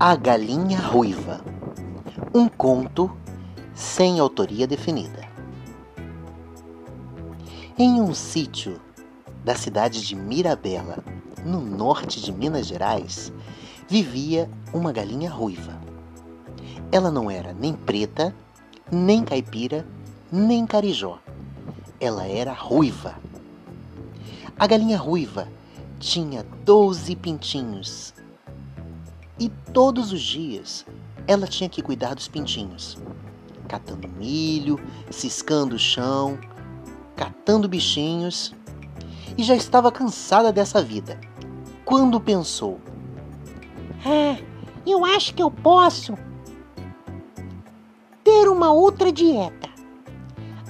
A Galinha Ruiva Um conto sem autoria definida. Em um sítio da cidade de Mirabela, no norte de Minas Gerais, vivia uma galinha ruiva. Ela não era nem preta, nem caipira, nem carijó. Ela era ruiva. A galinha ruiva tinha doze pintinhos e todos os dias ela tinha que cuidar dos pintinhos, catando milho, ciscando o chão, catando bichinhos, e já estava cansada dessa vida. Quando pensou: Ah, eu acho que eu posso ter uma outra dieta.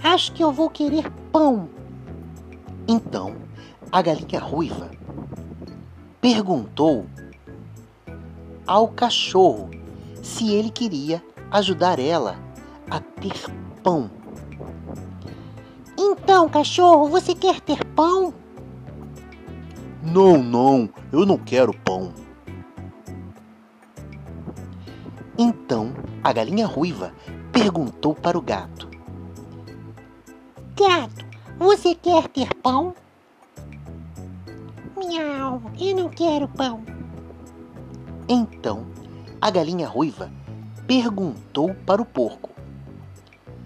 Acho que eu vou querer pão. Então, a galinha ruiva perguntou ao cachorro se ele queria ajudar ela a ter pão. Então, cachorro, você quer ter pão? Não, não, eu não quero pão. Então a galinha ruiva perguntou para o gato: Gato, você quer ter pão? Miau, eu não quero pão. Então a galinha ruiva perguntou para o porco: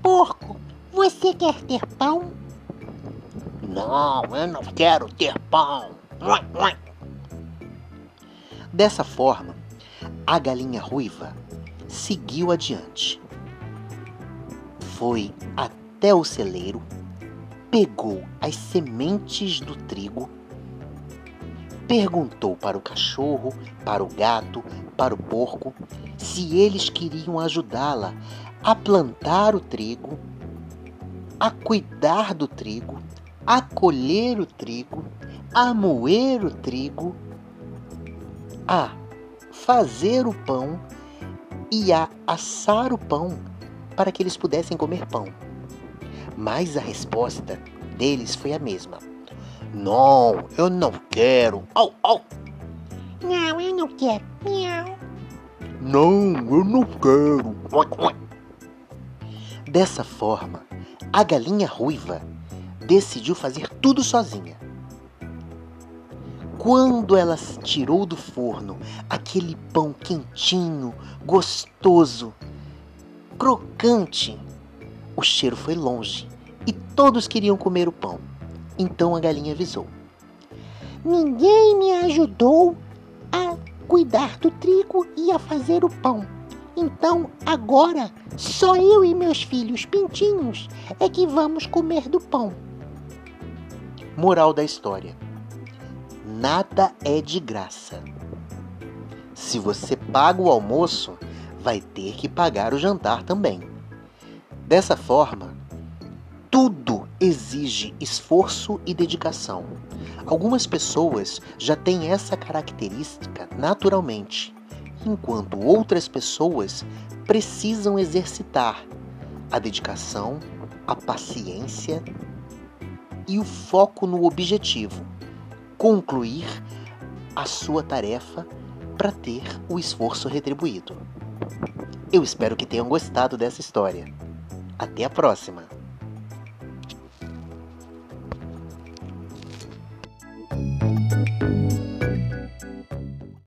Porco, você quer ter pão? Não, eu não quero ter pão. Dessa forma, a galinha ruiva seguiu adiante. Foi até o celeiro, pegou as sementes do trigo perguntou para o cachorro, para o gato, para o porco se eles queriam ajudá-la a plantar o trigo, a cuidar do trigo, a colher o trigo, a moer o trigo, a fazer o pão e a assar o pão para que eles pudessem comer pão. Mas a resposta deles foi a mesma não, eu não quero. Au, au. Não, eu não quero. Miau. Não, eu não quero. Dessa forma, a galinha ruiva decidiu fazer tudo sozinha. Quando ela tirou do forno aquele pão quentinho, gostoso, crocante, o cheiro foi longe e todos queriam comer o pão. Então a galinha avisou: Ninguém me ajudou a cuidar do trigo e a fazer o pão. Então agora só eu e meus filhos pintinhos é que vamos comer do pão. Moral da história: Nada é de graça. Se você paga o almoço, vai ter que pagar o jantar também. Dessa forma, tudo exige esforço e dedicação. Algumas pessoas já têm essa característica naturalmente, enquanto outras pessoas precisam exercitar a dedicação, a paciência e o foco no objetivo, concluir a sua tarefa para ter o esforço retribuído. Eu espero que tenham gostado dessa história. Até a próxima!